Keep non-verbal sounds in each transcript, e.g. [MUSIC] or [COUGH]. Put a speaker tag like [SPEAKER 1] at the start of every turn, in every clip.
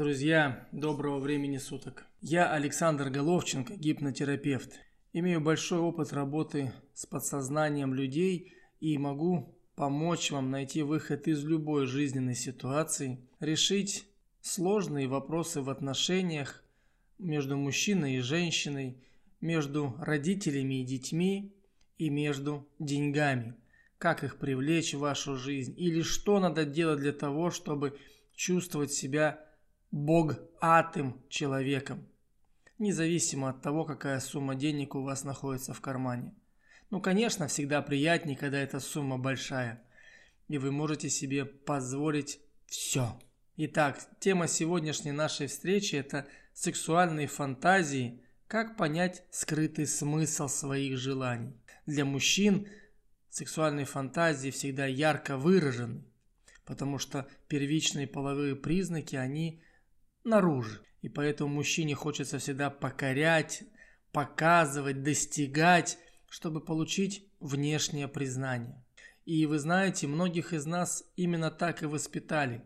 [SPEAKER 1] Друзья, доброго времени суток. Я Александр Головченко, гипнотерапевт. Имею большой опыт работы с подсознанием людей и могу помочь вам найти выход из любой жизненной ситуации, решить сложные вопросы в отношениях между мужчиной и женщиной, между родителями и детьми и между деньгами. Как их привлечь в вашу жизнь или что надо делать для того, чтобы чувствовать себя бог-атым человеком, независимо от того, какая сумма денег у вас находится в кармане. Ну, конечно, всегда приятнее, когда эта сумма большая, и вы можете себе позволить все. Итак, тема сегодняшней нашей встречи – это сексуальные фантазии, как понять скрытый смысл своих желаний. Для мужчин сексуальные фантазии всегда ярко выражены, потому что первичные половые признаки, они наружу. И поэтому мужчине хочется всегда покорять, показывать, достигать, чтобы получить внешнее признание. И вы знаете, многих из нас именно так и воспитали,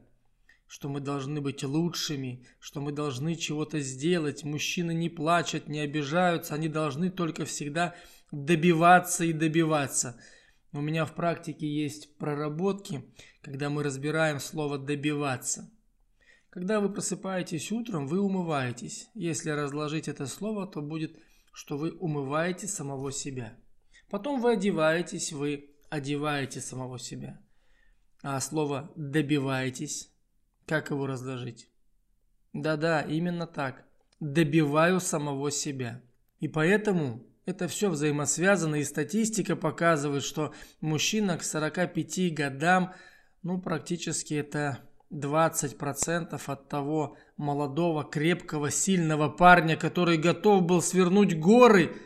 [SPEAKER 1] что мы должны быть лучшими, что мы должны чего-то сделать. Мужчины не плачут, не обижаются, они должны только всегда добиваться и добиваться. У меня в практике есть проработки, когда мы разбираем слово «добиваться». Когда вы просыпаетесь утром, вы умываетесь. Если разложить это слово, то будет, что вы умываете самого себя. Потом вы одеваетесь, вы одеваете самого себя. А слово «добиваетесь», как его разложить? Да-да, именно так. Добиваю самого себя. И поэтому это все взаимосвязано, и статистика показывает, что мужчина к 45 годам, ну, практически это 20% от того молодого, крепкого, сильного парня, который готов был свернуть горы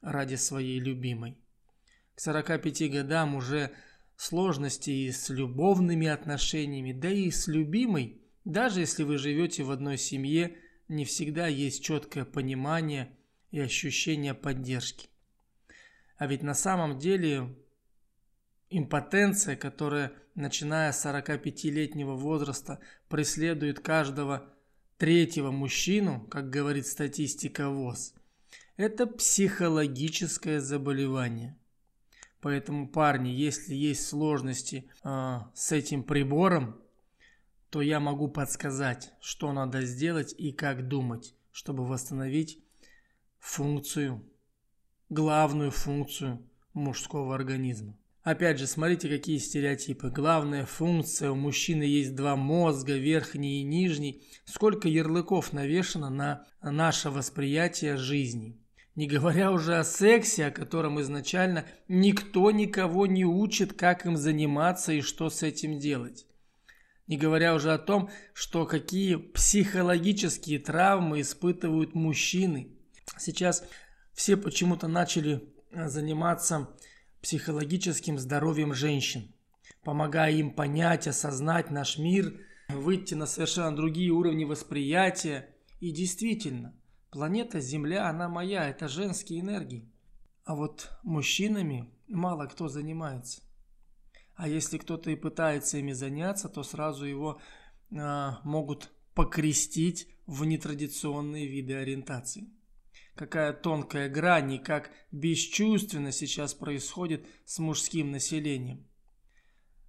[SPEAKER 1] ради своей любимой. К 45 годам уже сложности и с любовными отношениями, да и с любимой, даже если вы живете в одной семье, не всегда есть четкое понимание и ощущение поддержки. А ведь на самом деле импотенция, которая начиная с 45-летнего возраста, преследует каждого третьего мужчину, как говорит статистика ВОЗ, это психологическое заболевание. Поэтому, парни, если есть сложности э, с этим прибором, то я могу подсказать, что надо сделать и как думать, чтобы восстановить функцию, главную функцию мужского организма. Опять же, смотрите, какие стереотипы. Главная функция у мужчины есть два мозга, верхний и нижний. Сколько ярлыков навешано на наше восприятие жизни. Не говоря уже о сексе, о котором изначально никто никого не учит, как им заниматься и что с этим делать. Не говоря уже о том, что какие психологические травмы испытывают мужчины. Сейчас все почему-то начали заниматься психологическим здоровьем женщин, помогая им понять, осознать наш мир, выйти на совершенно другие уровни восприятия. И действительно, планета Земля, она моя, это женские энергии. А вот мужчинами мало кто занимается. А если кто-то и пытается ими заняться, то сразу его э, могут покрестить в нетрадиционные виды ориентации какая тонкая грань и как бесчувственно сейчас происходит с мужским населением.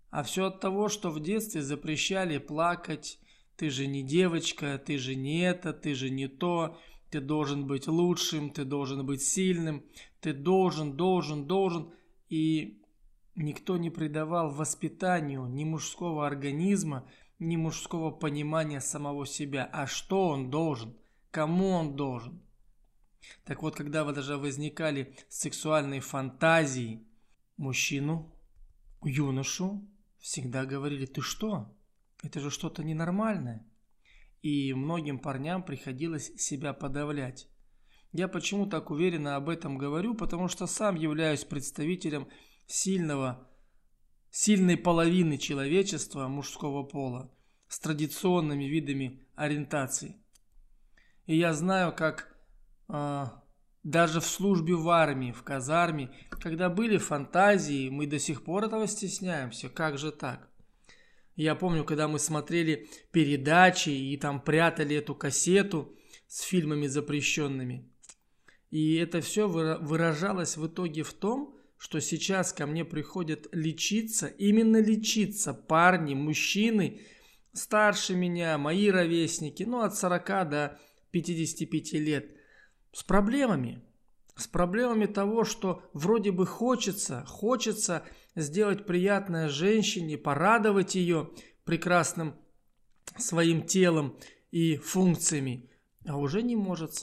[SPEAKER 1] А все от того, что в детстве запрещали плакать, ты же не девочка, ты же не это, ты же не то, ты должен быть лучшим, ты должен быть сильным, ты должен, должен, должен. И никто не придавал воспитанию ни мужского организма, ни мужского понимания самого себя. А что он должен? Кому он должен? Так вот, когда вы даже возникали сексуальные фантазии, мужчину, юношу всегда говорили, ты что? Это же что-то ненормальное. И многим парням приходилось себя подавлять. Я почему так уверенно об этом говорю? Потому что сам являюсь представителем сильного, сильной половины человечества мужского пола с традиционными видами ориентации. И я знаю, как даже в службе в армии, в казарме, когда были фантазии, мы до сих пор этого стесняемся. Как же так? Я помню, когда мы смотрели передачи и там прятали эту кассету с фильмами запрещенными. И это все выражалось в итоге в том, что сейчас ко мне приходят лечиться, именно лечиться парни, мужчины, старше меня, мои ровесники, ну от 40 до 55 лет, с проблемами. С проблемами того, что вроде бы хочется, хочется сделать приятное женщине, порадовать ее прекрасным своим телом и функциями, а уже не может.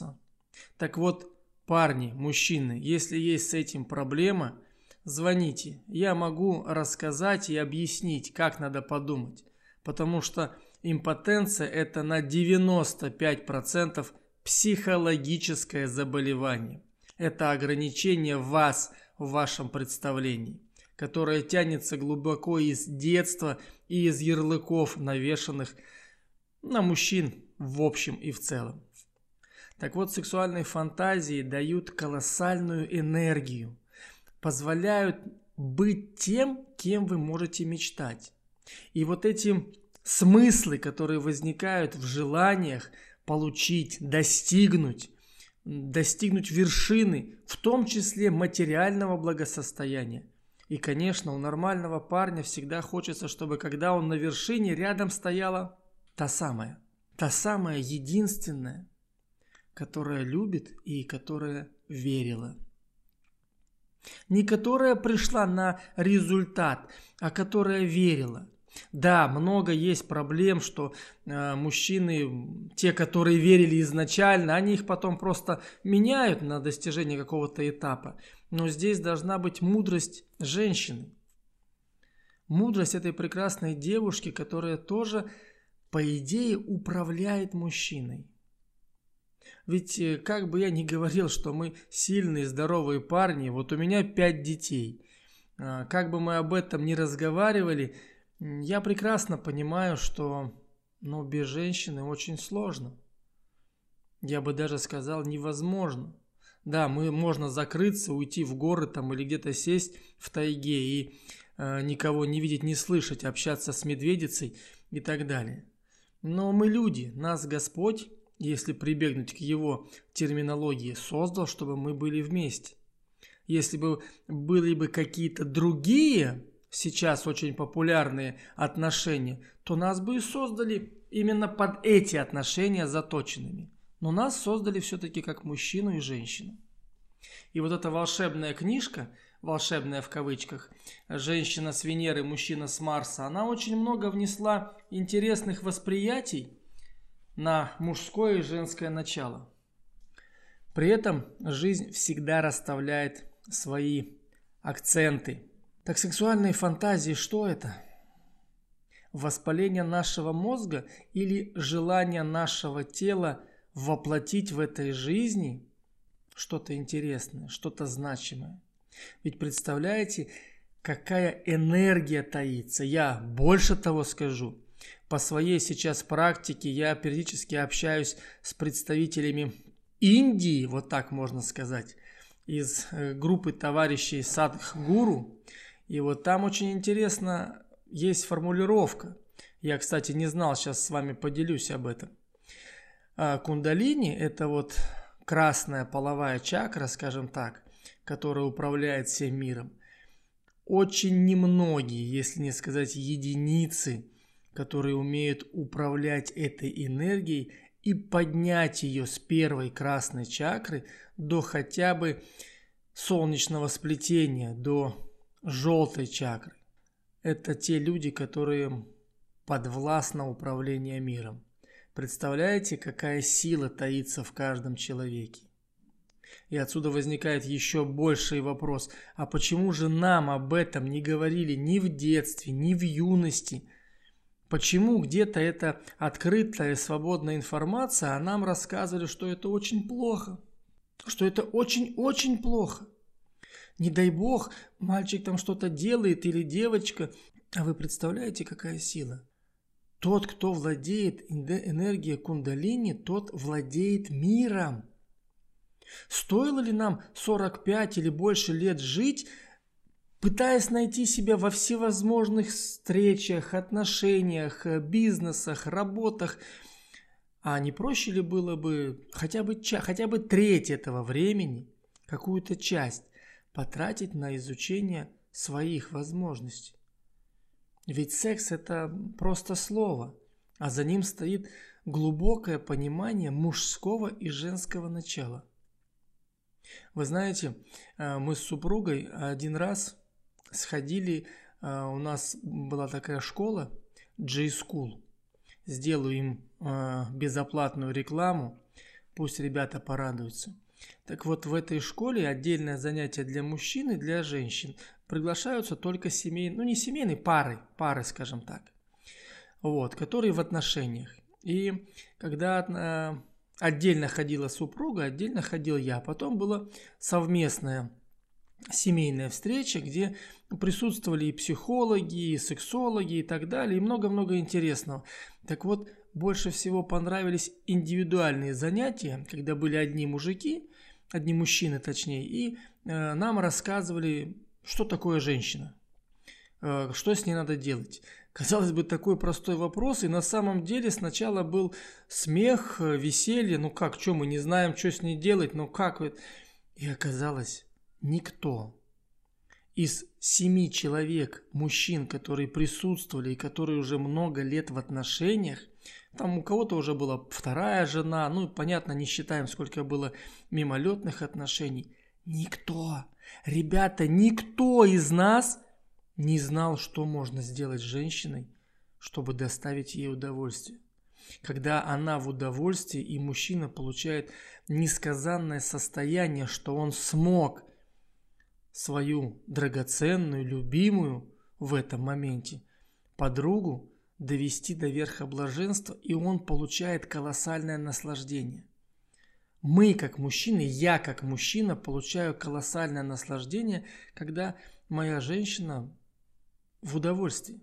[SPEAKER 1] Так вот, парни, мужчины, если есть с этим проблема, звоните. Я могу рассказать и объяснить, как надо подумать. Потому что импотенция это на 95% психологическое заболевание. Это ограничение вас в вашем представлении, которое тянется глубоко из детства и из ярлыков, навешанных на мужчин в общем и в целом. Так вот, сексуальные фантазии дают колоссальную энергию, позволяют быть тем, кем вы можете мечтать. И вот эти смыслы, которые возникают в желаниях получить, достигнуть, достигнуть вершины, в том числе материального благосостояния. И, конечно, у нормального парня всегда хочется, чтобы когда он на вершине, рядом стояла та самая, та самая единственная, которая любит и которая верила. Не которая пришла на результат, а которая верила. Да, много есть проблем, что э, мужчины, те, которые верили изначально, они их потом просто меняют на достижение какого-то этапа. Но здесь должна быть мудрость женщины. Мудрость этой прекрасной девушки, которая тоже, по идее, управляет мужчиной. Ведь э, как бы я ни говорил, что мы сильные, здоровые парни, вот у меня пять детей. А, как бы мы об этом ни разговаривали, я прекрасно понимаю, что ну, без женщины очень сложно. Я бы даже сказал, невозможно. Да, мы можно закрыться, уйти в горы там или где-то сесть в тайге и э, никого не видеть, не слышать, общаться с медведицей и так далее. Но мы люди, нас Господь если прибегнуть к его терминологии, создал, чтобы мы были вместе. Если бы были бы какие-то другие, сейчас очень популярные отношения, то нас бы и создали именно под эти отношения заточенными. Но нас создали все-таки как мужчину и женщину. И вот эта волшебная книжка, волшебная в кавычках, «Женщина с Венеры, мужчина с Марса», она очень много внесла интересных восприятий на мужское и женское начало. При этом жизнь всегда расставляет свои акценты. Так сексуальные фантазии что это? Воспаление нашего мозга или желание нашего тела воплотить в этой жизни что-то интересное, что-то значимое. Ведь представляете, какая энергия таится. Я больше того скажу по своей сейчас практике я периодически общаюсь с представителями Индии, вот так можно сказать, из э, группы товарищей Садхгуру. И вот там очень интересно есть формулировка. Я, кстати, не знал, сейчас с вами поделюсь об этом. А кундалини – это вот красная половая чакра, скажем так, которая управляет всем миром. Очень немногие, если не сказать единицы – которые умеют управлять этой энергией и поднять ее с первой красной чакры до хотя бы солнечного сплетения, до желтой чакры. Это те люди, которые подвластно управление миром. Представляете, какая сила таится в каждом человеке? И отсюда возникает еще больший вопрос, а почему же нам об этом не говорили ни в детстве, ни в юности – Почему где-то это открытая свободная информация, а нам рассказывали, что это очень плохо, что это очень-очень плохо. Не дай бог, мальчик там что-то делает или девочка, а вы представляете, какая сила? Тот, кто владеет энергией кундалини, тот владеет миром. Стоило ли нам 45 или больше лет жить, пытаясь найти себя во всевозможных встречах, отношениях, бизнесах, работах. А не проще ли было бы хотя бы, хотя бы треть этого времени, какую-то часть, потратить на изучение своих возможностей? Ведь секс это просто слово, а за ним стоит глубокое понимание мужского и женского начала. Вы знаете, э, мы с супругой один раз сходили, э, у нас была такая школа, J-School. Сделаю им э, безоплатную рекламу, пусть ребята порадуются. Так вот, в этой школе отдельное занятие для мужчин и для женщин. Приглашаются только семейные, ну не семейные, пары, пары, скажем так. Вот, которые в отношениях. И когда отдельно ходила супруга, отдельно ходил я. Потом была совместная семейная встреча, где присутствовали и психологи, и сексологи и так далее, и много-много интересного. Так вот, больше всего понравились индивидуальные занятия, когда были одни мужики, одни мужчины точнее, и э, нам рассказывали, что такое женщина, э, что с ней надо делать. Казалось бы, такой простой вопрос, и на самом деле сначала был смех, э, веселье, ну как, что мы не знаем, что с ней делать, ну как, и оказалось, никто из семи человек, мужчин, которые присутствовали и которые уже много лет в отношениях, там у кого-то уже была вторая жена, ну понятно, не считаем, сколько было мимолетных отношений. Никто, ребята, никто из нас не знал, что можно сделать с женщиной, чтобы доставить ей удовольствие. Когда она в удовольствии, и мужчина получает несказанное состояние, что он смог свою драгоценную, любимую в этом моменте подругу довести до верха блаженства, и он получает колоссальное наслаждение. Мы, как мужчины, я, как мужчина, получаю колоссальное наслаждение, когда моя женщина в удовольствии.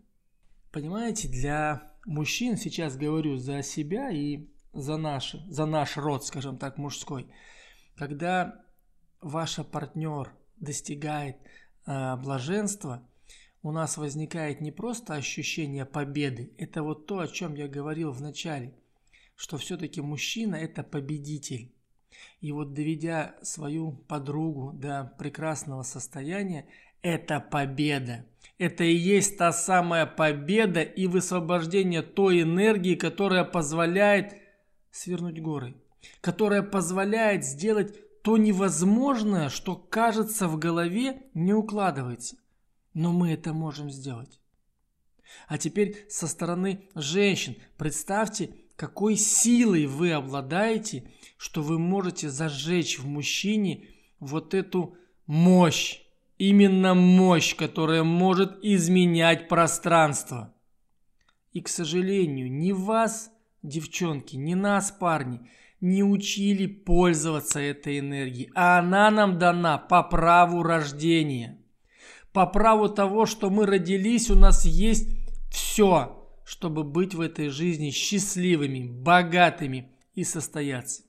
[SPEAKER 1] Понимаете, для мужчин, сейчас говорю за себя и за, наши, за наш род, скажем так, мужской, когда ваш партнер достигает э, блаженства, у нас возникает не просто ощущение победы, это вот то, о чем я говорил в начале, что все-таки мужчина это победитель. И вот доведя свою подругу до прекрасного состояния, это победа. Это и есть та самая победа и высвобождение той энергии, которая позволяет свернуть горы, которая позволяет сделать то невозможное, что кажется в голове, не укладывается. Но мы это можем сделать. А теперь со стороны женщин представьте, какой силой вы обладаете, что вы можете зажечь в мужчине вот эту мощь, Именно мощь, которая может изменять пространство. И, к сожалению, ни вас, девчонки, ни нас, парни, не учили пользоваться этой энергией, а она нам дана по праву рождения. По праву того, что мы родились, у нас есть все, чтобы быть в этой жизни счастливыми, богатыми и состояться.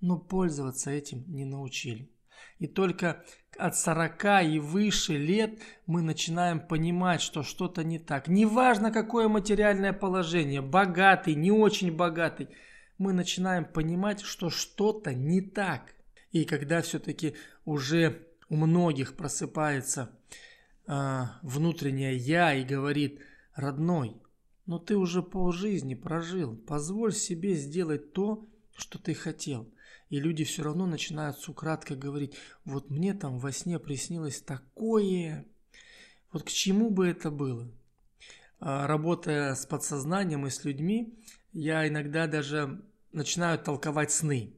[SPEAKER 1] Но пользоваться этим не научили. И только от 40 и выше лет мы начинаем понимать, что что-то не так. Неважно, какое материальное положение, богатый, не очень богатый, мы начинаем понимать, что что-то не так. И когда все-таки уже у многих просыпается э, внутреннее я и говорит, родной, но ты уже полжизни прожил, позволь себе сделать то, что ты хотел – и люди все равно начинают с украдкой говорить, вот мне там во сне приснилось такое, вот к чему бы это было? А, работая с подсознанием и с людьми, я иногда даже начинаю толковать сны.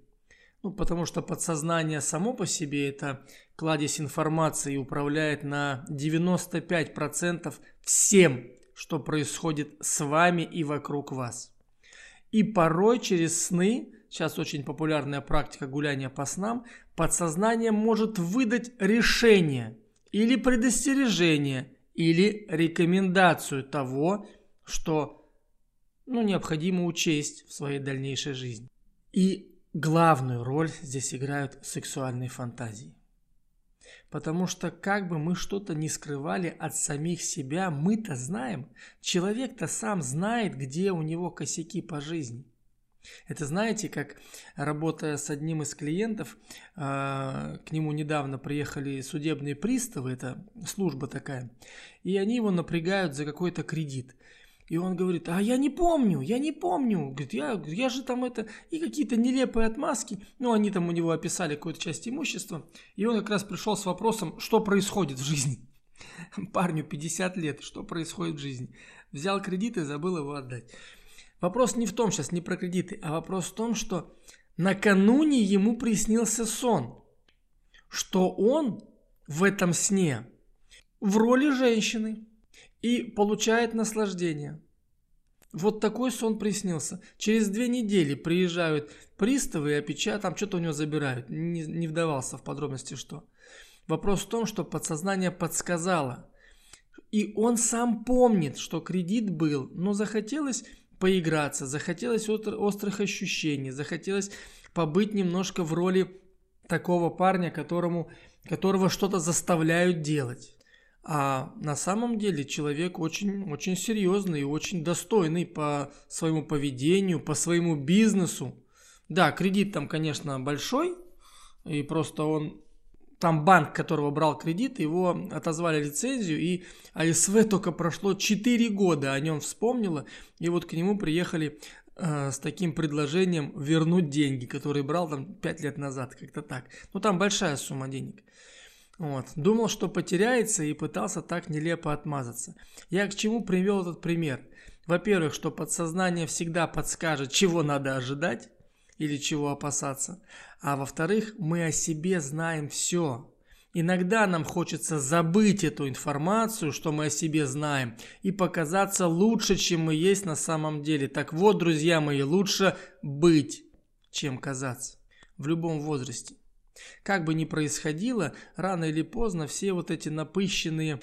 [SPEAKER 1] Ну, потому что подсознание само по себе это кладезь информации управляет на 95% всем, что происходит с вами и вокруг вас. И порой через сны сейчас очень популярная практика гуляния по снам, подсознание может выдать решение или предостережение, или рекомендацию того, что ну, необходимо учесть в своей дальнейшей жизни. И главную роль здесь играют сексуальные фантазии. Потому что как бы мы что-то не скрывали от самих себя, мы-то знаем. Человек-то сам знает, где у него косяки по жизни. Это знаете, как работая с одним из клиентов, а, к нему недавно приехали судебные приставы, это служба такая, и они его напрягают за какой-то кредит. И он говорит, а я не помню, я не помню. Говорит, я, я же там это... И какие-то нелепые отмазки. Ну, они там у него описали какую-то часть имущества. И он как раз пришел с вопросом, что происходит в жизни. [LAUGHS] Парню 50 лет, что происходит в жизни. Взял кредит и забыл его отдать. Вопрос не в том сейчас, не про кредиты, а вопрос в том, что накануне ему приснился сон, что он в этом сне в роли женщины и получает наслаждение. Вот такой сон приснился. Через две недели приезжают приставы и опечатают, там что-то у него забирают. Не, не вдавался в подробности, что. Вопрос в том, что подсознание подсказало. И он сам помнит, что кредит был, но захотелось поиграться, захотелось острых ощущений, захотелось побыть немножко в роли такого парня, которому, которого что-то заставляют делать. А на самом деле человек очень, очень серьезный и очень достойный по своему поведению, по своему бизнесу. Да, кредит там, конечно, большой, и просто он там банк, которого брал кредит, его отозвали лицензию, и АСВ только прошло 4 года о нем вспомнила, и вот к нему приехали э, с таким предложением вернуть деньги, которые брал там 5 лет назад, как-то так. Ну там большая сумма денег. Вот. Думал, что потеряется и пытался так нелепо отмазаться. Я к чему привел этот пример? Во-первых, что подсознание всегда подскажет, чего надо ожидать или чего опасаться. А во-вторых, мы о себе знаем все. Иногда нам хочется забыть эту информацию, что мы о себе знаем, и показаться лучше, чем мы есть на самом деле. Так вот, друзья мои, лучше быть, чем казаться. В любом возрасте. Как бы ни происходило, рано или поздно все вот эти напыщенные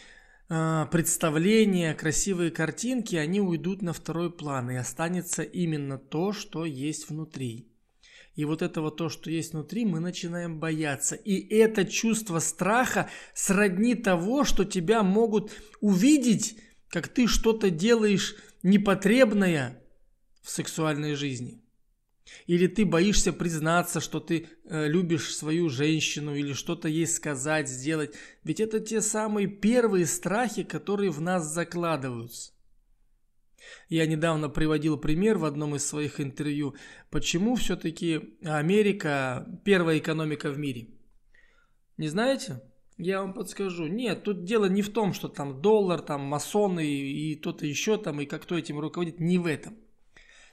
[SPEAKER 1] э, представления, красивые картинки, они уйдут на второй план, и останется именно то, что есть внутри. И вот этого то, что есть внутри, мы начинаем бояться. И это чувство страха сродни того, что тебя могут увидеть, как ты что-то делаешь непотребное в сексуальной жизни. Или ты боишься признаться, что ты э, любишь свою женщину или что-то ей сказать, сделать. Ведь это те самые первые страхи, которые в нас закладываются. Я недавно приводил пример в одном из своих интервью, почему все-таки Америка первая экономика в мире. Не знаете? Я вам подскажу. Нет, тут дело не в том, что там доллар, там масоны и, и кто-то еще там, и как кто этим руководит. Не в этом.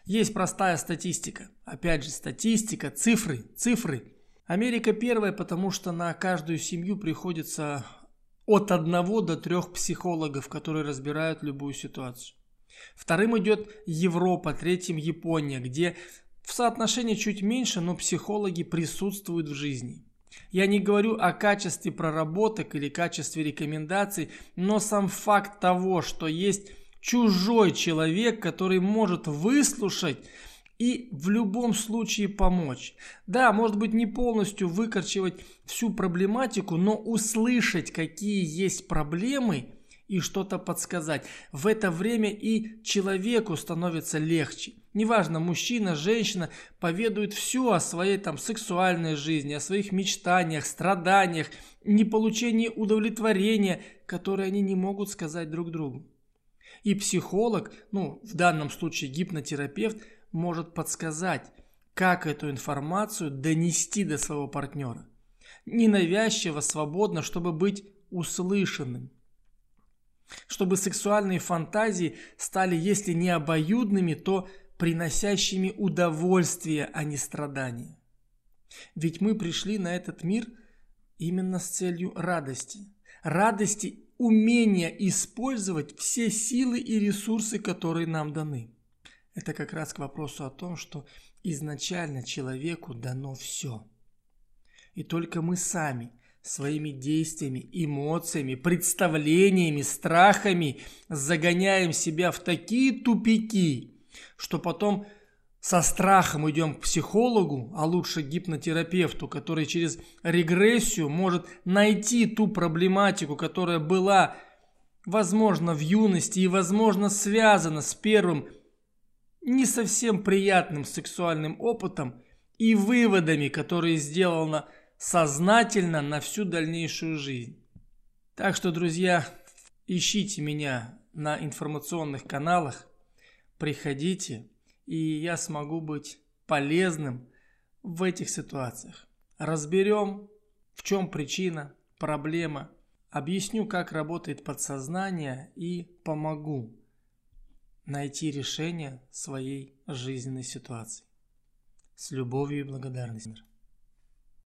[SPEAKER 1] Есть простая статистика. Опять же, статистика, цифры, цифры. Америка первая, потому что на каждую семью приходится от одного до трех психологов, которые разбирают любую ситуацию. Вторым идет Европа, третьим Япония, где в соотношении чуть меньше, но психологи присутствуют в жизни. Я не говорю о качестве проработок или качестве рекомендаций, но сам факт того, что есть чужой человек, который может выслушать и в любом случае помочь. Да, может быть не полностью выкорчевать всю проблематику, но услышать, какие есть проблемы и что-то подсказать. В это время и человеку становится легче. Неважно, мужчина, женщина поведают все о своей там сексуальной жизни, о своих мечтаниях, страданиях, неполучении удовлетворения, которые они не могут сказать друг другу. И психолог, ну в данном случае гипнотерапевт, может подсказать, как эту информацию донести до своего партнера. Ненавязчиво, свободно, чтобы быть услышанным чтобы сексуальные фантазии стали, если не обоюдными, то приносящими удовольствие, а не страдания. Ведь мы пришли на этот мир именно с целью радости. Радости умения использовать все силы и ресурсы, которые нам даны. Это как раз к вопросу о том, что изначально человеку дано все. И только мы сами своими действиями, эмоциями, представлениями, страхами загоняем себя в такие тупики, что потом со страхом идем к психологу, а лучше к гипнотерапевту, который через регрессию может найти ту проблематику, которая была, возможно, в юности и, возможно, связана с первым не совсем приятным сексуальным опытом и выводами, которые сделано сознательно на всю дальнейшую жизнь. Так что, друзья, ищите меня на информационных каналах, приходите, и я смогу быть полезным в этих ситуациях. Разберем, в чем причина, проблема, объясню, как работает подсознание и помогу найти решение своей жизненной ситуации. С любовью и благодарностью.